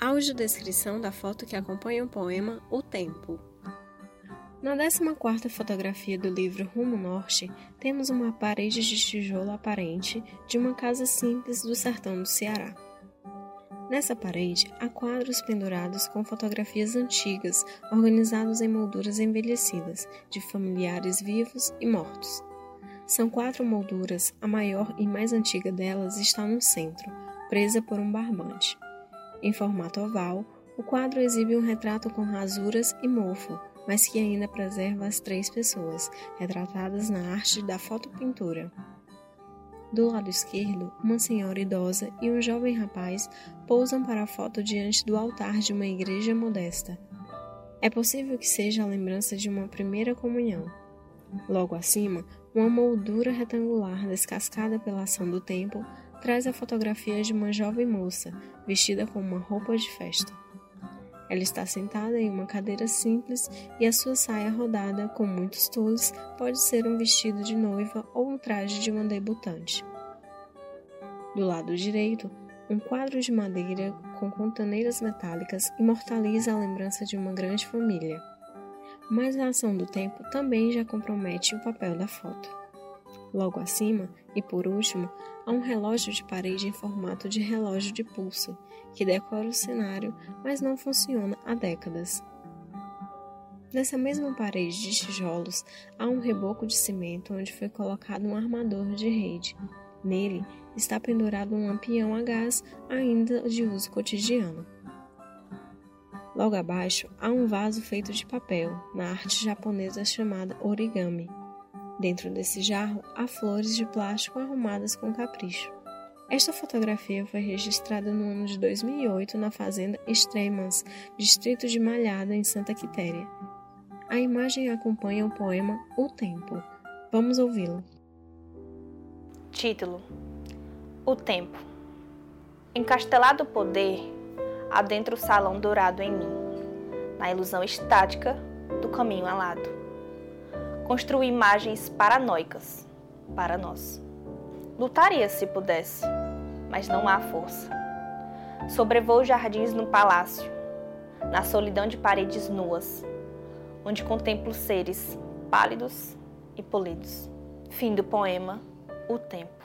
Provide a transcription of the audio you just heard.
Audiodescrição da foto que acompanha o poema O Tempo. Na 14ª fotografia do livro Rumo Norte, temos uma parede de tijolo aparente de uma casa simples do sertão do Ceará. Nessa parede há quadros pendurados com fotografias antigas, organizados em molduras envelhecidas, de familiares vivos e mortos. São quatro molduras, a maior e mais antiga delas está no centro, presa por um barbante. Em formato oval, o quadro exibe um retrato com rasuras e mofo, mas que ainda preserva as três pessoas, retratadas na arte da fotopintura. Do lado esquerdo, uma senhora idosa e um jovem rapaz pousam para a foto diante do altar de uma igreja modesta. É possível que seja a lembrança de uma primeira comunhão. Logo acima, uma moldura retangular descascada pela ação do tempo traz a fotografia de uma jovem moça vestida com uma roupa de festa. Ela está sentada em uma cadeira simples e a sua saia rodada com muitos tules pode ser um vestido de noiva ou um traje de uma debutante. Do lado direito, um quadro de madeira com contaneiras metálicas imortaliza a lembrança de uma grande família. Mas a ação do tempo também já compromete o papel da foto. Logo acima, e por último, há um relógio de parede em formato de relógio de pulso, que decora o cenário, mas não funciona há décadas. Nessa mesma parede de tijolos, há um reboco de cimento onde foi colocado um armador de rede. Nele está pendurado um lampião a gás, ainda de uso cotidiano. Logo abaixo há um vaso feito de papel, na arte japonesa chamada origami. Dentro desse jarro há flores de plástico arrumadas com capricho. Esta fotografia foi registrada no ano de 2008 na fazenda Extremas, distrito de Malhada, em Santa Quitéria. A imagem acompanha o poema O Tempo. Vamos ouvi-lo. Título: O Tempo. Encastelado poder, adentra o salão dourado em mim, na ilusão estática do caminho alado construir imagens paranoicas para nós. Lutaria se pudesse, mas não há força. Sobrevoo jardins no palácio, na solidão de paredes nuas, onde contemplo seres pálidos e polidos. Fim do poema O Tempo.